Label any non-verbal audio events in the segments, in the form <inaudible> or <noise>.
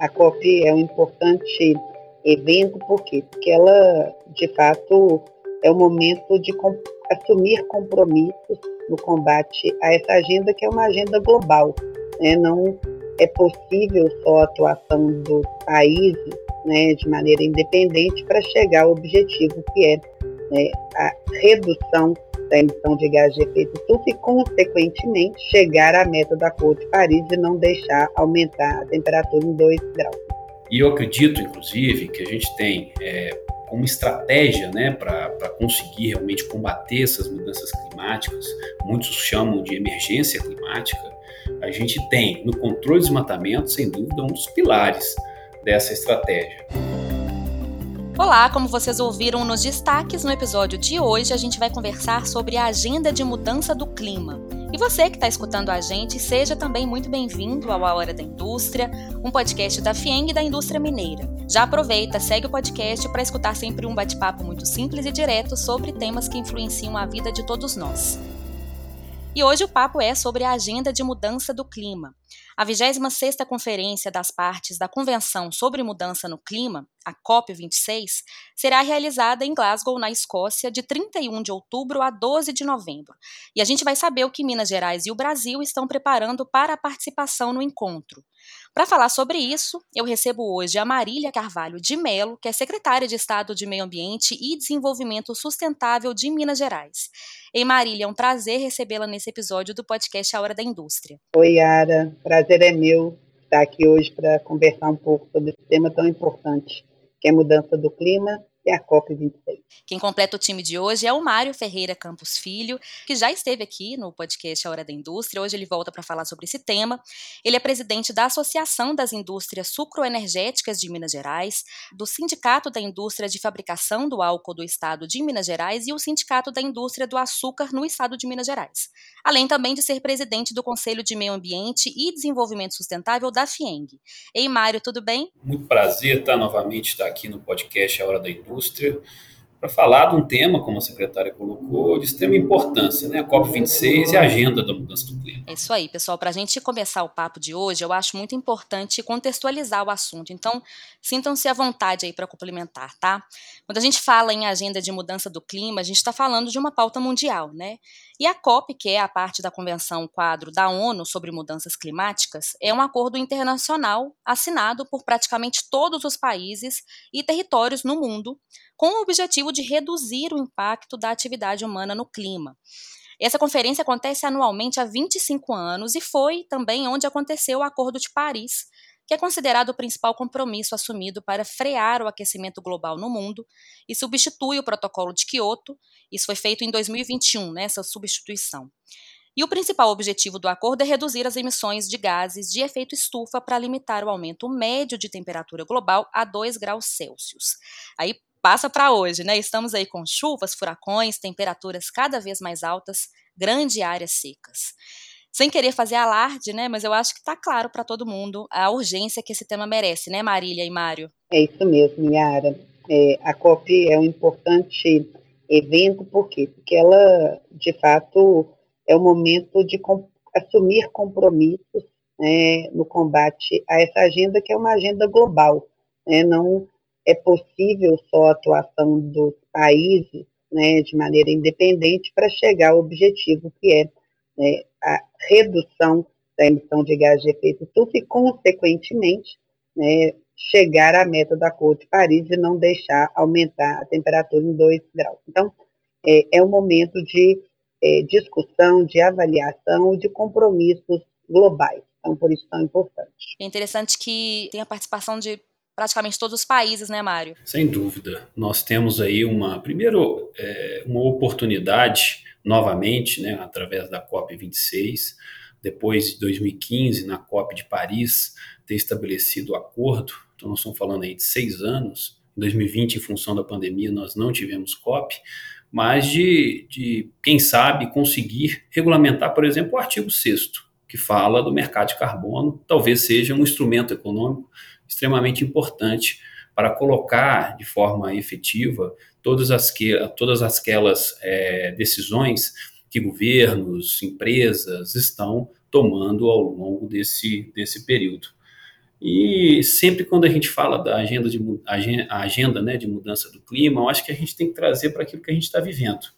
a COP é um importante evento, por quê? Porque ela, de fato, é o momento de assumir compromissos no combate a essa agenda, que é uma agenda global. Né? Não é possível só a atuação dos países né, de maneira independente para chegar ao objetivo que é né, a redução emissão de gás de efeito estufa e, consequentemente, chegar à meta da Acordo de Paris e não deixar aumentar a temperatura em 2 graus. E eu acredito, inclusive, que a gente tem é, uma estratégia né, para conseguir realmente combater essas mudanças climáticas, muitos chamam de emergência climática, a gente tem no controle de desmatamento, sem dúvida, um dos pilares dessa estratégia. Olá, como vocês ouviram nos destaques no episódio de hoje, a gente vai conversar sobre a agenda de mudança do clima. E você que está escutando a gente, seja também muito bem-vindo ao A Hora da Indústria, um podcast da FIENG e da Indústria Mineira. Já aproveita, segue o podcast para escutar sempre um bate-papo muito simples e direto sobre temas que influenciam a vida de todos nós. E hoje o papo é sobre a agenda de mudança do clima. A 26ª Conferência das Partes da Convenção sobre Mudança no Clima, a COP26, será realizada em Glasgow, na Escócia, de 31 de outubro a 12 de novembro. E a gente vai saber o que Minas Gerais e o Brasil estão preparando para a participação no encontro. Para falar sobre isso, eu recebo hoje a Marília Carvalho de Melo, que é secretária de Estado de Meio Ambiente e Desenvolvimento Sustentável de Minas Gerais. Ei, Marília, é um prazer recebê-la nesse episódio do podcast A Hora da Indústria. Oi, Yara. Prazer é meu estar aqui hoje para conversar um pouco sobre esse tema tão importante, que é a mudança do clima e a COP26. Quem completa o time de hoje é o Mário Ferreira Campos Filho, que já esteve aqui no podcast A Hora da Indústria. Hoje ele volta para falar sobre esse tema. Ele é presidente da Associação das Indústrias Sucroenergéticas de Minas Gerais, do Sindicato da Indústria de Fabricação do Álcool do Estado de Minas Gerais e o Sindicato da Indústria do Açúcar no Estado de Minas Gerais. Além também de ser presidente do Conselho de Meio Ambiente e Desenvolvimento Sustentável da FIENG. Ei, Mário, tudo bem? Muito prazer estar novamente estar aqui no podcast A Hora da Indústria indústria para falar de um tema, como a secretária colocou, de extrema importância, né? A COP26 e a agenda da mudança do clima. É isso aí, pessoal. Para a gente começar o papo de hoje, eu acho muito importante contextualizar o assunto. Então, sintam-se à vontade aí para complementar, tá? Quando a gente fala em agenda de mudança do clima, a gente está falando de uma pauta mundial, né? E a COP, que é a parte da Convenção Quadro da ONU sobre Mudanças Climáticas, é um acordo internacional assinado por praticamente todos os países e territórios no mundo, com o objetivo de reduzir o impacto da atividade humana no clima. Essa conferência acontece anualmente há 25 anos e foi também onde aconteceu o Acordo de Paris, que é considerado o principal compromisso assumido para frear o aquecimento global no mundo e substitui o Protocolo de Quioto. Isso foi feito em 2021, né, essa substituição. E o principal objetivo do acordo é reduzir as emissões de gases de efeito estufa para limitar o aumento médio de temperatura global a 2 graus Celsius. Aí passa para hoje, né? Estamos aí com chuvas, furacões, temperaturas cada vez mais altas, grandes áreas secas sem querer fazer alarde, né? Mas eu acho que está claro para todo mundo a urgência que esse tema merece, né, Marília e Mário? É isso mesmo, Yara. É, a COP é um importante evento, por quê? Porque ela, de fato, é o momento de com, assumir compromissos né, no combate a essa agenda, que é uma agenda global. Né? Não é possível só a atuação dos países né, de maneira independente para chegar ao objetivo que é né, a redução da emissão de gás de efeito estufa e, consequentemente, né, chegar à meta da Acordo de Paris e não deixar aumentar a temperatura em 2 graus. Então, é, é um momento de é, discussão, de avaliação, de compromissos globais. Então, por isso tão importante. É interessante que tem a participação de praticamente todos os países, né, Mário? Sem dúvida. Nós temos aí uma, primeiro, é, uma oportunidade novamente, né, através da COP26, depois de 2015, na COP de Paris, ter estabelecido o acordo, então nós estamos falando aí de seis anos, em 2020, em função da pandemia, nós não tivemos COP, mas de, de quem sabe, conseguir regulamentar, por exemplo, o artigo 6 que fala do mercado de carbono, talvez seja um instrumento econômico extremamente importante para colocar de forma efetiva todas, as que, todas aquelas é, decisões que governos, empresas estão tomando ao longo desse, desse período. E sempre quando a gente fala da agenda de, agenda né, de mudança do clima, eu acho que a gente tem que trazer para aquilo que a gente está vivendo.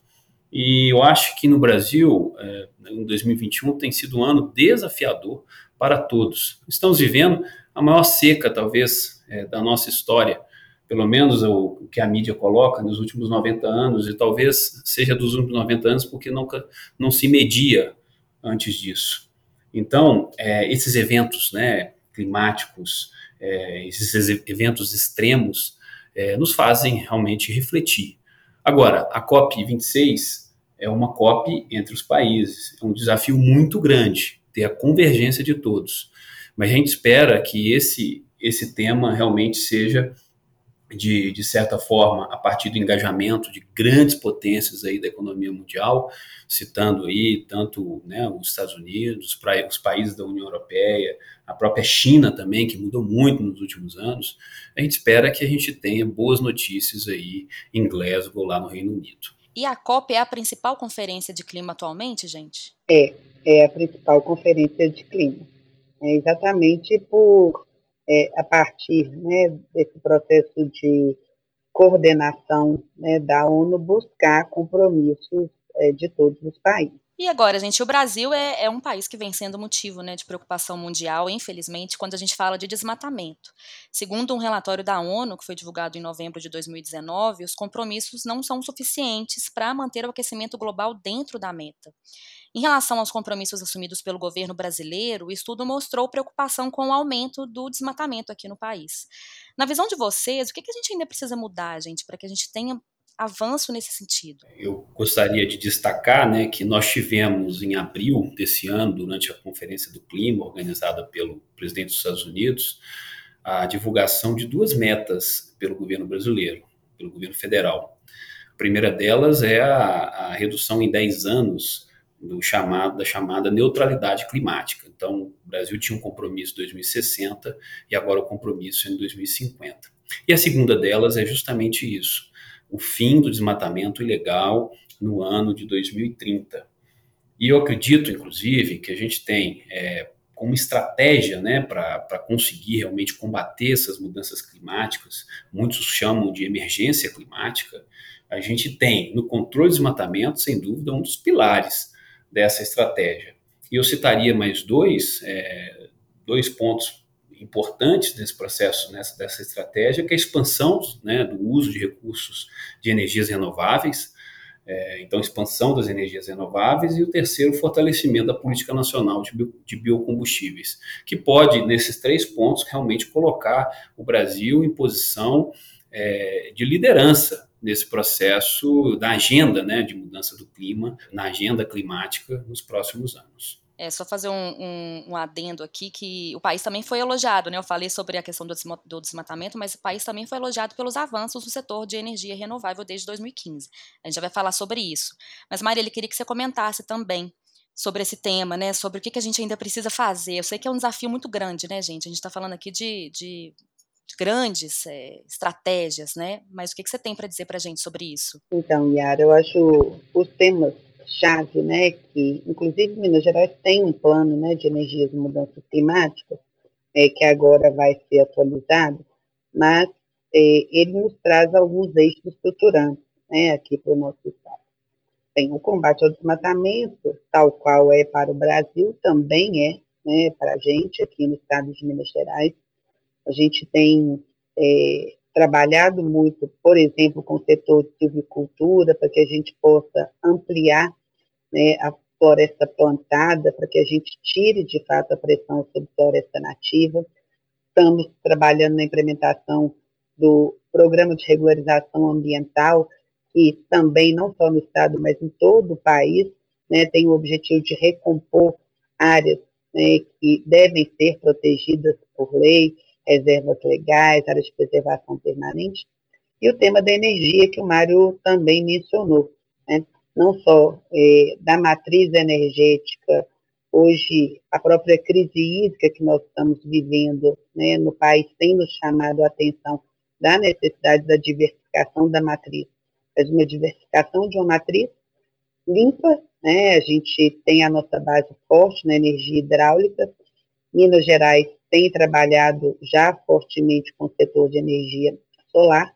E eu acho que no Brasil, é, em 2021, tem sido um ano desafiador para todos. Estamos vivendo a maior seca, talvez, é, da nossa história, pelo menos o, que a mídia coloca nos últimos 90 anos, e talvez seja dos últimos 90 anos porque nunca não se media antes disso. Então, é, esses eventos né, climáticos, é, esses eventos extremos, é, nos fazem realmente refletir. Agora, a COP26 é uma COP entre os países, é um desafio muito grande ter a convergência de todos. Mas a gente espera que esse, esse tema realmente seja de, de certa forma, a partir do engajamento de grandes potências aí da economia mundial, citando aí tanto né, os Estados Unidos, os países da União Europeia, a própria China também, que mudou muito nos últimos anos, a gente espera que a gente tenha boas notícias aí em Glasgow, lá no Reino Unido. E a COP é a principal conferência de clima atualmente, gente? É, é a principal conferência de clima. É exatamente por é, a partir né, desse processo de coordenação né, da ONU, buscar compromissos é, de todos os países. E agora, gente, o Brasil é, é, um país que vem sendo motivo né, de preocupação mundial, infelizmente, quando a gente fala de desmatamento. Segundo um relatório da ONU, que foi divulgado em novembro de 2019, os compromissos não são suficientes para manter o aquecimento global dentro da meta. Em relação aos compromissos assumidos pelo governo brasileiro, o estudo mostrou preocupação com o aumento do desmatamento aqui no país. Na visão de vocês, o que, a gente ainda precisa mudar, gente, para que a gente tenha avanço nesse sentido? Eu gostaria de destacar né, que nós tivemos em abril desse ano, durante a Conferência do Clima, organizada pelo presidente dos Estados Unidos, a divulgação de duas metas pelo governo brasileiro, pelo governo federal. A primeira delas é a, a redução em 10 anos do chamado, da chamada neutralidade climática. Então, o Brasil tinha um compromisso em 2060 e agora o compromisso é em 2050. E a segunda delas é justamente isso: o fim do desmatamento ilegal no ano de 2030. E eu acredito, inclusive, que a gente tem é, como estratégia né, para conseguir realmente combater essas mudanças climáticas, muitos chamam de emergência climática, a gente tem no controle do desmatamento, sem dúvida, um dos pilares dessa estratégia. E eu citaria mais dois, é, dois pontos importantes desse processo, nessa, dessa estratégia, que é a expansão né, do uso de recursos de energias renováveis, é, então expansão das energias renováveis, e o terceiro, fortalecimento da política nacional de, bio, de biocombustíveis, que pode, nesses três pontos, realmente colocar o Brasil em posição é, de liderança nesse processo da agenda né, de mudança do clima, na agenda climática nos próximos anos. É só fazer um, um, um, adendo aqui que o país também foi elogiado, né? Eu falei sobre a questão do, do desmatamento, mas o país também foi elogiado pelos avanços no setor de energia renovável desde 2015. A gente já vai falar sobre isso. Mas, Maria, ele queria que você comentasse também sobre esse tema, né? Sobre o que, que a gente ainda precisa fazer. Eu sei que é um desafio muito grande, né, gente? A gente está falando aqui de, de grandes é, estratégias, né? Mas o que, que você tem para dizer para a gente sobre isso? Então, Yara, eu acho os temas chave, né, que inclusive Minas Gerais tem um plano, né, de energias e mudanças climáticas, é, que agora vai ser atualizado, mas é, ele nos traz alguns eixos estruturantes, né, aqui para o nosso estado. Tem o combate ao desmatamento, tal qual é para o Brasil, também é, né, para a gente aqui no estado de Minas Gerais, a gente tem é, trabalhado muito, por exemplo, com o setor de silvicultura, para que a gente possa ampliar né, a floresta plantada, para que a gente tire, de fato, a pressão sobre a floresta nativa. Estamos trabalhando na implementação do programa de regularização ambiental, que também, não só no Estado, mas em todo o país, né, tem o objetivo de recompor áreas né, que devem ser protegidas por lei, reservas legais, áreas de preservação permanente, e o tema da energia, que o Mário também mencionou, né? não só é, da matriz energética, hoje a própria crise hídrica que nós estamos vivendo né, no país tem nos chamado a atenção da necessidade da diversificação da matriz, mas uma diversificação de uma matriz limpa, né, a gente tem a nossa base forte na energia hidráulica, Minas Gerais tem trabalhado já fortemente com o setor de energia solar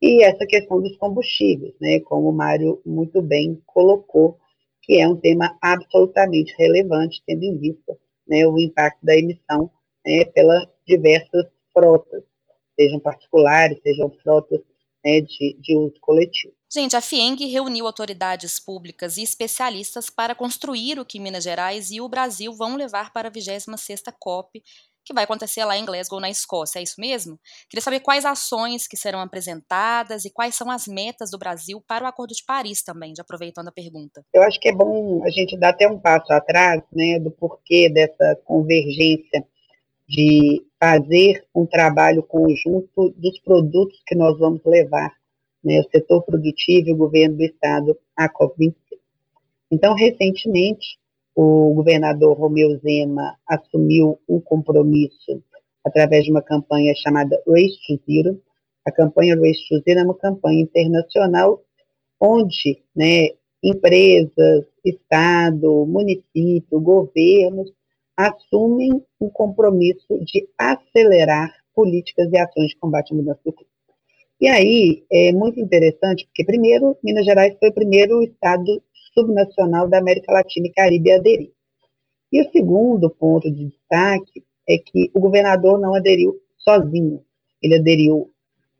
e essa questão dos combustíveis, né, como o Mário muito bem colocou, que é um tema absolutamente relevante, tendo em vista né, o impacto da emissão né, pelas diversas frotas, sejam particulares, sejam frotas né, de, de uso coletivo. Gente, a FIENG reuniu autoridades públicas e especialistas para construir o que Minas Gerais e o Brasil vão levar para a 26ª COP, que vai acontecer lá em Glasgow, na Escócia, é isso mesmo? Queria saber quais ações que serão apresentadas e quais são as metas do Brasil para o Acordo de Paris também, já aproveitando a pergunta. Eu acho que é bom a gente dar até um passo atrás, né, do porquê dessa convergência de fazer um trabalho conjunto dos produtos que nós vamos levar, né, o setor produtivo e o governo do Estado à COP26. Então, recentemente, o governador Romeu Zema assumiu um compromisso através de uma campanha chamada Race to Zero. A campanha Race to Zero é uma campanha internacional onde né, empresas, Estado, município, governos assumem um compromisso de acelerar políticas e ações de combate à mudança do clima. E aí é muito interessante, porque primeiro, Minas Gerais foi o primeiro estado subnacional da América Latina e Caribe a aderir. E o segundo ponto de destaque é que o governador não aderiu sozinho, ele aderiu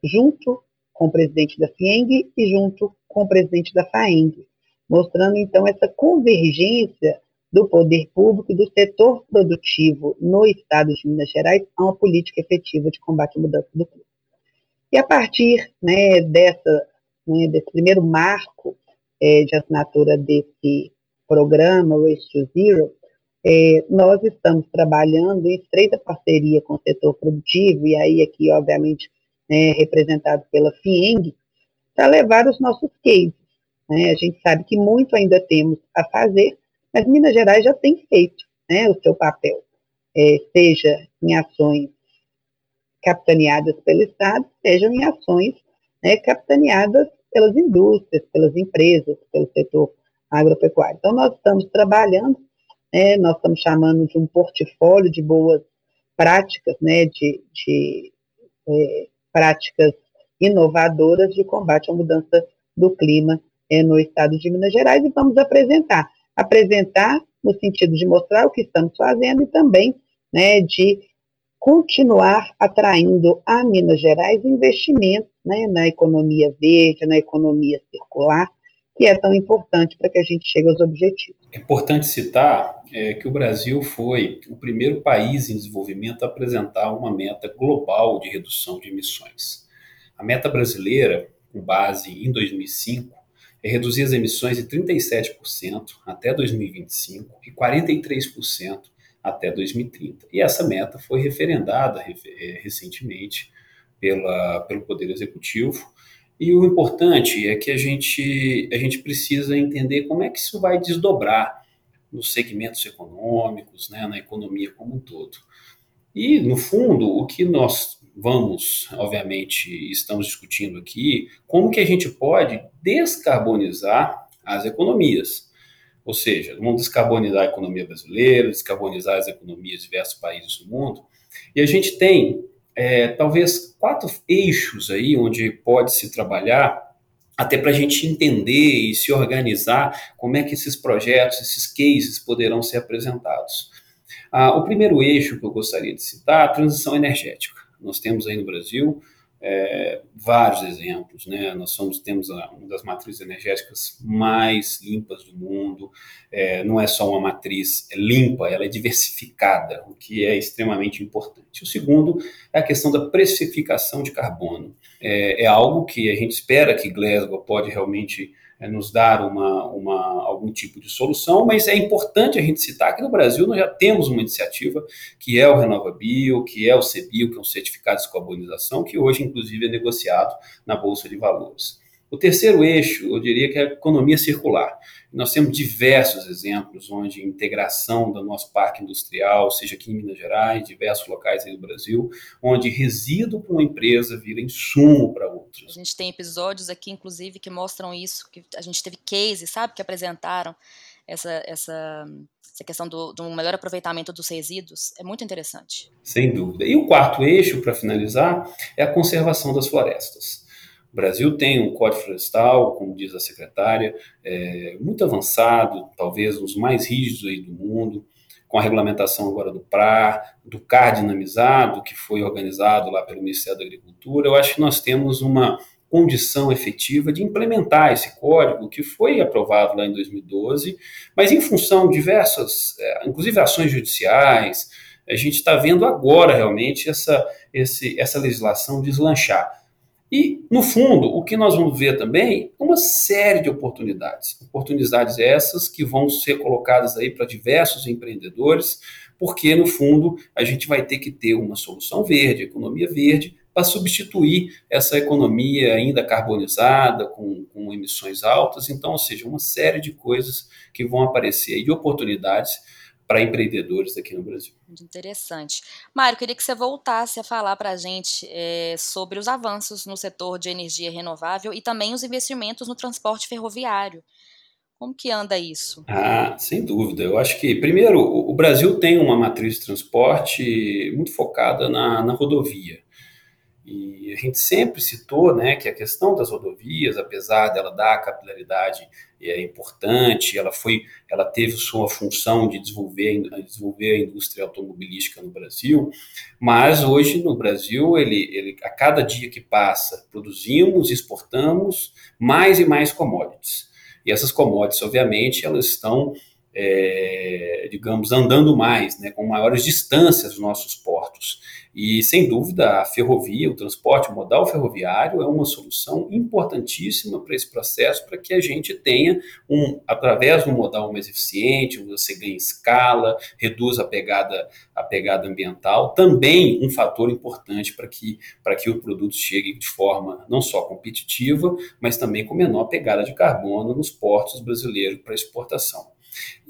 junto com o presidente da FIENG e junto com o presidente da FAENG, mostrando então essa convergência do poder público e do setor produtivo no estado de Minas Gerais a uma política efetiva de combate à mudança do clima. E a partir né, dessa, né, desse primeiro marco é, de assinatura desse programa, Race to Zero, é, nós estamos trabalhando em estreita parceria com o setor produtivo, e aí aqui, obviamente, né, representado pela FIENG, para levar os nossos cases. Né? A gente sabe que muito ainda temos a fazer, mas Minas Gerais já tem feito né, o seu papel, é, seja em ações capitaneadas pelo Estado, sejam em ações né, capitaneadas pelas indústrias, pelas empresas, pelo setor agropecuário. Então, nós estamos trabalhando, né, nós estamos chamando de um portfólio de boas práticas, né, de, de é, práticas inovadoras de combate à mudança do clima é, no estado de Minas Gerais e vamos apresentar apresentar no sentido de mostrar o que estamos fazendo e também né, de continuar atraindo a Minas Gerais investimentos né, na economia verde, na economia circular, que é tão importante para que a gente chegue aos objetivos. É importante citar é, que o Brasil foi o primeiro país em desenvolvimento a apresentar uma meta global de redução de emissões. A meta brasileira, com base em 2005, é reduzir as emissões em 37% até 2025 e 43% até 2030. E essa meta foi referendada é, recentemente pela, pelo Poder Executivo. E o importante é que a gente, a gente precisa entender como é que isso vai desdobrar nos segmentos econômicos, né, na economia como um todo. E, no fundo, o que nós vamos, obviamente, estamos discutindo aqui, como que a gente pode descarbonizar as economias. Ou seja, vamos descarbonizar a economia brasileira, descarbonizar as economias de diversos países do mundo. E a gente tem, é, talvez, quatro eixos aí onde pode se trabalhar até para a gente entender e se organizar como é que esses projetos, esses cases poderão ser apresentados. Ah, o primeiro eixo que eu gostaria de citar é a transição energética. Nós temos aí no Brasil é, vários exemplos, né? Nós somos, temos uma das matrizes energéticas mais limpas do mundo. É, não é só uma matriz limpa, ela é diversificada, o que é extremamente importante. O segundo é a questão da precificação de carbono. É, é algo que a gente espera que Glasgow pode realmente nos dar uma, uma, algum tipo de solução, mas é importante a gente citar que no Brasil nós já temos uma iniciativa que é o RenovaBio, que é o CBio, que é um certificado de descarbonização, que hoje, inclusive, é negociado na Bolsa de Valores. O terceiro eixo, eu diria que é a economia circular. Nós temos diversos exemplos onde a integração do nosso parque industrial, seja aqui em Minas Gerais, diversos locais aí do Brasil, onde resíduo para uma empresa vira insumo para outros. A gente tem episódios aqui, inclusive, que mostram isso, que a gente teve cases, sabe, que apresentaram essa, essa, essa questão do, do melhor aproveitamento dos resíduos é muito interessante. Sem dúvida. E o quarto eixo, para finalizar, é a conservação das florestas. O Brasil tem um código florestal, como diz a secretária, é, muito avançado, talvez um dos mais rígidos aí do mundo, com a regulamentação agora do PRA, do CAR dinamizado, que foi organizado lá pelo Ministério da Agricultura. Eu acho que nós temos uma condição efetiva de implementar esse código que foi aprovado lá em 2012, mas em função de diversas, é, inclusive ações judiciais, a gente está vendo agora realmente essa, esse, essa legislação deslanchar. E, no fundo, o que nós vamos ver também é uma série de oportunidades. Oportunidades essas que vão ser colocadas aí para diversos empreendedores, porque, no fundo, a gente vai ter que ter uma solução verde, economia verde, para substituir essa economia ainda carbonizada, com, com, emissões altas. Então, ou seja, uma série de coisas que vão aparecer aí, de oportunidades para empreendedores aqui no Brasil. Muito interessante. Mário, queria que você voltasse a falar para a gente é, sobre os avanços no setor de energia renovável e também os investimentos no transporte ferroviário. Como que anda isso? Ah, sem dúvida. Eu acho que, primeiro, o Brasil tem uma matriz de transporte muito focada na, na rodovia. E a gente sempre citou né, que a questão das rodovias, apesar dela dar capilaridade é importante, ela foi, ela teve sua função de desenvolver, desenvolver a indústria automobilística no Brasil, mas hoje no Brasil, ele, ele, a cada dia que passa, produzimos, exportamos mais e mais commodities. E essas commodities, obviamente, elas estão é, digamos, andando mais, né, com maiores distâncias dos nossos portos. E, sem dúvida, a ferrovia, o transporte modal ferroviário é uma solução importantíssima para esse processo, para que a gente tenha, um, através de um modal mais eficiente, você ganha escala, reduz a pegada, a pegada ambiental, também um fator importante para que, para que o produto chegue de forma não só competitiva, mas também com menor pegada de carbono nos portos brasileiros para exportação.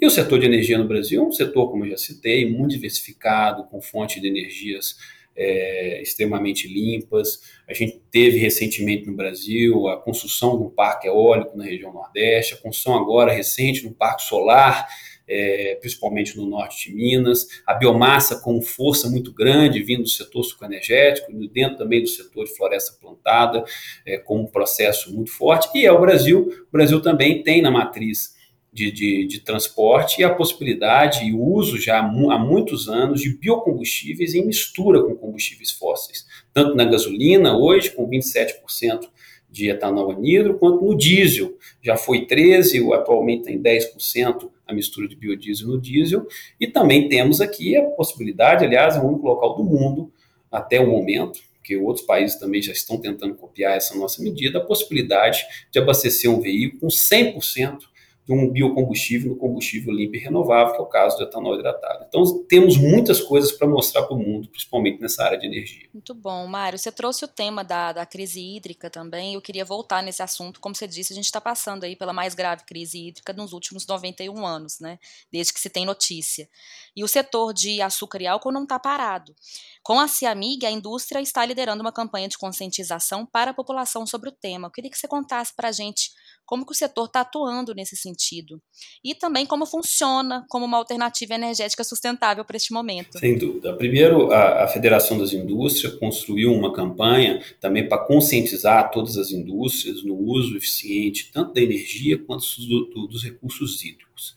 E o setor de energia no Brasil é um setor, como eu já citei, muito diversificado, com fontes de energias é, extremamente limpas. A gente teve recentemente no Brasil a construção de um parque eólico na região Nordeste, a construção agora recente de um parque solar, é, principalmente no norte de Minas, a biomassa com força muito grande vindo do setor sucoenergético, dentro também do setor de floresta plantada, é, com um processo muito forte. E é o Brasil, o Brasil também tem na matriz de, de, de, transporte e a possibilidade e o uso já há, muitos anos de biocombustíveis em mistura com combustíveis fósseis, tanto na gasolina, hoje, com 27% de etanol anidro, quanto no diesel. Já foi 13%, atualmente tem 10% a mistura de biodiesel no diesel. E também temos aqui a possibilidade, aliás, é o único local do mundo, até o momento, que outros países também já estão tentando copiar essa nossa medida, a possibilidade de abastecer um veículo com 100% de um biocombustível no combustível limpo e renovável, que é o caso do etanol hidratado. Então, temos muitas coisas para mostrar para o mundo, principalmente nessa área de energia. Muito bom, Mário. Você trouxe o tema da, da crise hídrica também. Eu queria voltar nesse assunto. Como você disse, a gente está passando aí pela mais grave crise hídrica nos últimos 91 anos, né? Desde que se tem notícia. E o setor de açúcar e álcool não está parado. Com a Ciamig, a indústria está liderando uma campanha de conscientização para a população sobre o tema. Eu queria que você contasse para a gente como que o setor está atuando nesse sentido e também como funciona como uma alternativa energética sustentável para este momento. Sem dúvida. Primeiro, a, a Federação das Indústrias construiu uma campanha também para conscientizar todas as indústrias no uso eficiente tanto da energia quanto do, do, dos recursos hídricos.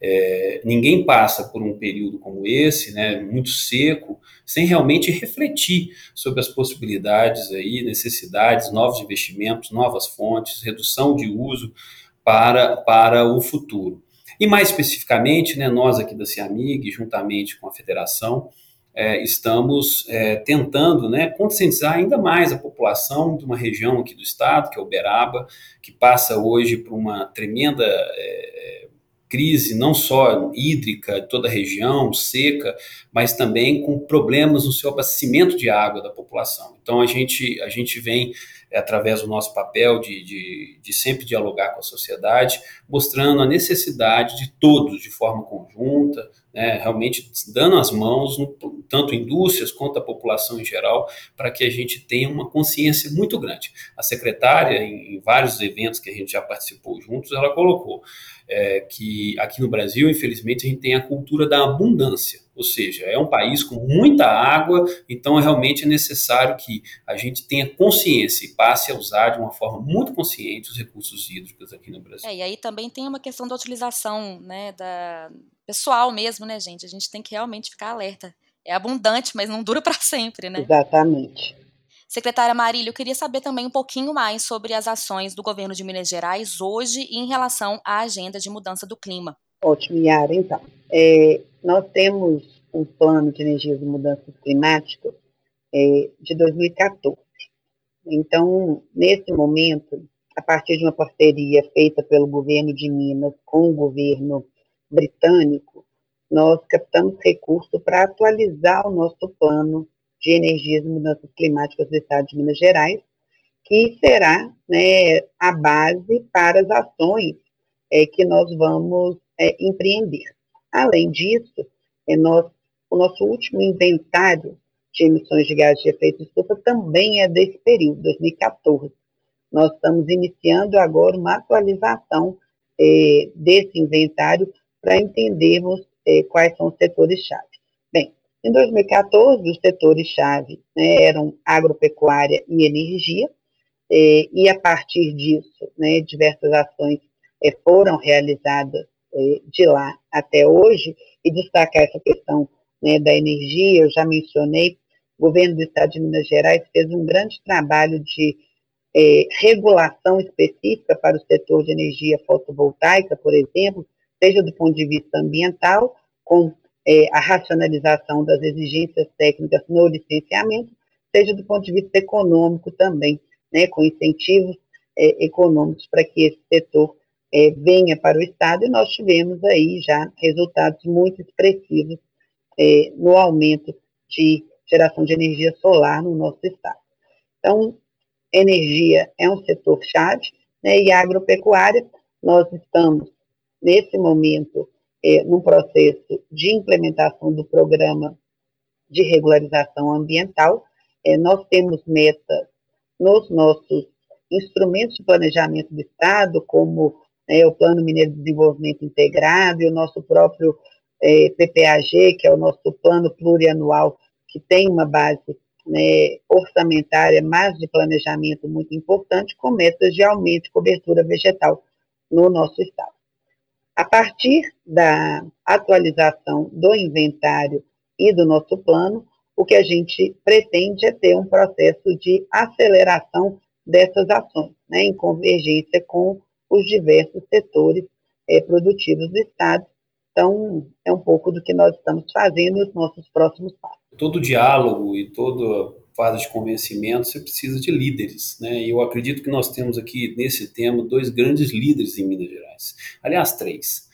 É, ninguém passa por um período como esse, né, muito seco, sem realmente refletir sobre as possibilidades aí, necessidades, novos investimentos, novas fontes, redução de uso para, para o futuro. E mais especificamente, né, nós aqui da CIAMIG, juntamente com a federação, é, estamos é, tentando né, conscientizar ainda mais a população de uma região aqui do estado, que é Uberaba, que passa hoje por uma tremenda é, crise não só hídrica toda a região, seca, mas também com problemas no seu abastecimento de água da população. Então a gente, a gente vem é, através do nosso papel de, de, de, sempre dialogar com a sociedade, mostrando a necessidade de todos, de forma conjunta, né, realmente dando as mãos, tanto indústrias quanto a população em geral, para que a gente tenha uma consciência muito grande. A secretária, em, em vários eventos que a gente já participou juntos, ela colocou é, que aqui no Brasil, infelizmente, a gente tem a cultura da abundância, ou seja, é um país com muita água, então realmente é necessário que a gente tenha consciência e passe a usar de uma forma muito consciente os recursos hídricos aqui no Brasil. É, e aí também tem uma questão da utilização, né, da pessoal mesmo, né, gente? A gente tem que realmente ficar alerta. É abundante, mas não dura para <laughs> sempre, né? Exatamente. Secretária Marília, eu queria saber também um pouquinho mais sobre as ações do governo de Minas Gerais hoje em relação à agenda de mudança do clima. Ótimo, Yara. Então, é, nós temos um plano de energias e mudanças climáticas é, de 2014. Então, nesse momento, a partir de uma parceria feita pelo governo de Minas com o governo britânico, nós captamos recursos para atualizar o nosso plano de Energias e Mudanças Climáticas do Estado de Minas Gerais, que será né, a base para as ações é, que nós vamos é, empreender. Além disso, é, nós, o nosso último inventário de emissões de gases de efeito estufa também é desse período, 2014. Nós estamos iniciando agora uma atualização é, desse inventário para entendermos quais são os setores-chave. Em 2014, os setores-chave né, eram agropecuária e energia, eh, e a partir disso, né, diversas ações eh, foram realizadas eh, de lá até hoje, e destacar essa questão né, da energia, eu já mencionei, o governo do Estado de Minas Gerais fez um grande trabalho de regulação específica para o setor de energia fotovoltaica, por exemplo, seja do ponto de vista ambiental, com é, a racionalização das exigências técnicas no licenciamento, seja do ponto de vista econômico também, né, com incentivos é, econômicos para que esse setor é, venha para o Estado, e nós tivemos aí já resultados muito expressivos é, no aumento de geração de energia solar no nosso Estado. Então, energia é um setor-chave, né, e a agropecuária, nós estamos, nesse momento, é, no processo de implementação do programa de regularização ambiental. É, nós temos metas nos nossos instrumentos de planejamento do Estado, como é, o Plano Mineiro de Desenvolvimento Integrado e o nosso próprio é, PPAG, que é o nosso plano plurianual, que tem uma base né, orçamentária, mas de planejamento muito importante, com metas de aumento de cobertura vegetal no nosso Estado. A partir da atualização do inventário e do nosso plano, o que a gente pretende é ter um processo de aceleração dessas ações, né, em convergência com os diversos setores é, produtivos do Estado. Então, é um pouco do que nós estamos fazendo nos nossos próximos passos. Todo diálogo e toda fase de convencimento, você precisa de líderes, né? E eu acredito que nós temos aqui nesse tema dois grandes líderes em Minas Gerais. Aliás, três.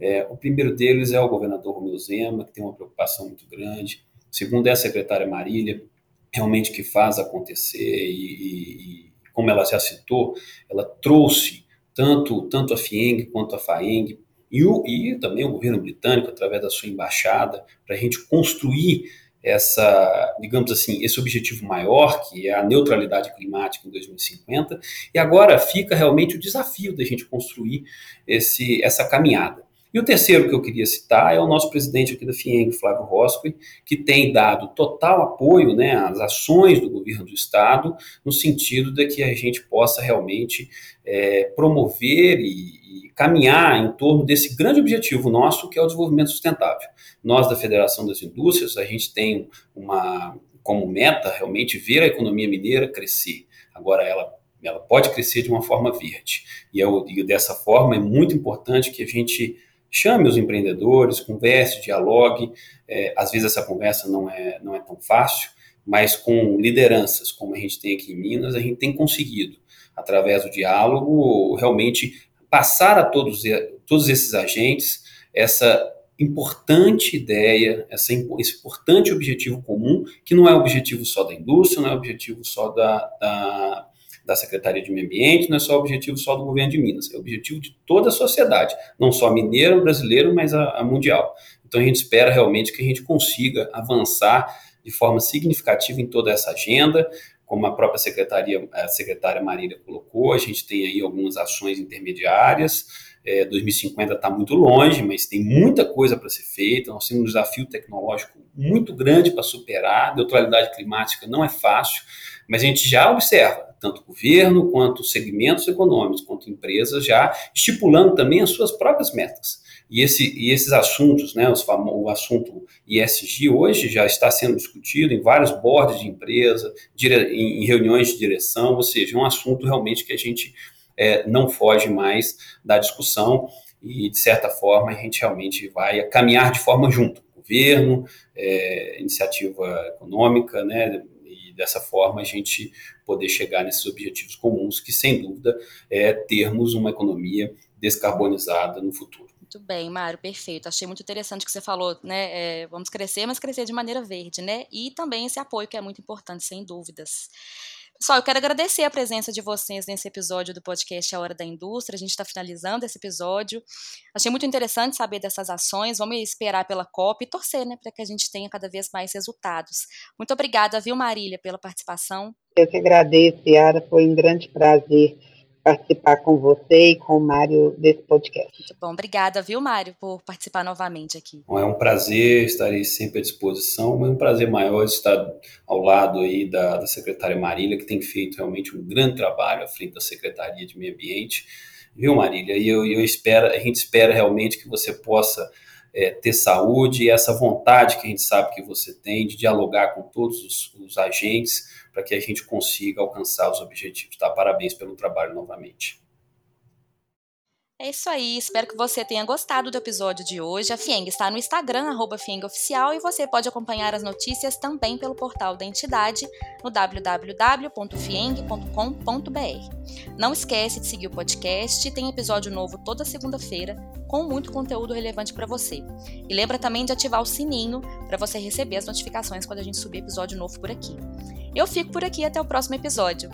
É, o primeiro deles é o governador Romeu Zema, que tem uma preocupação muito grande. O segundo é a secretária Marília, realmente que faz acontecer e, e, como ela já citou, ela trouxe tanto, tanto a FIENG quanto a FAENG e, o, e também o governo britânico, através da sua embaixada, para a gente construir essa, digamos assim, esse objetivo maior, que é a neutralidade climática em 2050, e agora fica realmente o desafio da gente construir esse, essa caminhada. E o terceiro que eu queria citar é o nosso presidente aqui da FIENG, Flávio Roscoe, que tem dado total apoio né, às ações do governo do Estado, no sentido de que a gente possa realmente é, promover e, e caminhar em torno desse grande objetivo nosso, que é o desenvolvimento sustentável. Nós, da Federação das Indústrias, a gente tem uma como meta realmente ver a economia mineira crescer. Agora, ela ela pode crescer de uma forma verde. E, eu, e dessa forma é muito importante que a gente chame os empreendedores, converse, dialogue. É, às vezes essa conversa não é, não é tão fácil, mas com lideranças como a gente tem aqui em Minas, a gente tem conseguido, através do diálogo, realmente passar a todos, todos esses agentes essa importante ideia, essa, esse importante objetivo comum, que não é objetivo só da indústria, não é objetivo só da, da, da Secretaria de Meio Ambiente, não é só objetivo só do governo de Minas, é objetivo de toda a sociedade, não só mineiro, brasileiro, mas a, a mundial. Então a gente espera realmente que a gente consiga avançar de forma significativa em toda essa agenda, como a própria secretaria, a secretária Marília colocou, a gente tem aí algumas ações intermediárias, é, 2050 está muito longe, mas tem muita coisa para ser feita. Nós temos um desafio tecnológico muito grande para superar. Neutralidade climática não é fácil, mas a gente já observa, tanto governo quanto segmentos econômicos, quanto empresas, já estipulando também as suas próprias metas. E, esse, e esses assuntos, né, os o assunto ISG hoje já está sendo discutido em vários boards de empresa, dire, em, em reuniões de direção, ou seja, é um assunto realmente que a gente é, não foge mais da discussão e, de certa forma, a gente realmente vai caminhar de forma junto. Governo, é, iniciativa econômica, né, e dessa forma a gente poder chegar nesses objetivos comuns, que sem dúvida é termos uma economia descarbonizada no futuro. Muito bem, Mário, perfeito. Achei muito interessante o que você falou, né? É, vamos crescer, mas crescer de maneira verde, né? E também esse apoio que é muito importante, sem dúvidas. Pessoal, eu quero agradecer a presença de vocês nesse episódio do podcast A Hora da Indústria. A gente está finalizando esse episódio. Achei muito interessante saber dessas ações. Vamos esperar pela COP e torcer, né, para que a gente tenha cada vez mais resultados. Muito obrigada, viu, Marília, pela participação. Eu que agradeço, Yara. Foi um grande prazer participar com você e com o Mário desse podcast. Muito bom, obrigada, viu, Mário, por participar novamente aqui. Bom, é um prazer, estarei sempre à disposição, mas é um prazer maior estar ao lado aí da, da secretária Marília, que tem feito realmente um grande trabalho à frente da Secretaria de Meio Ambiente, viu, Marília? E eu, eu espero, a gente espera realmente que você possa é, ter saúde e essa vontade que a gente sabe que você tem de dialogar com todos os, os agentes para que a gente consiga alcançar os objetivos. Tá? Parabéns pelo trabalho novamente. É isso aí, espero que você tenha gostado do episódio de hoje. A Fieng está no Instagram, arroba Oficial, e você pode acompanhar as notícias também pelo portal da entidade no www.fieng.com.br. Não esquece de seguir o podcast, tem episódio novo toda segunda-feira com muito conteúdo relevante para você. E lembra também de ativar o sininho para você receber as notificações quando a gente subir episódio novo por aqui. Eu fico por aqui até o próximo episódio.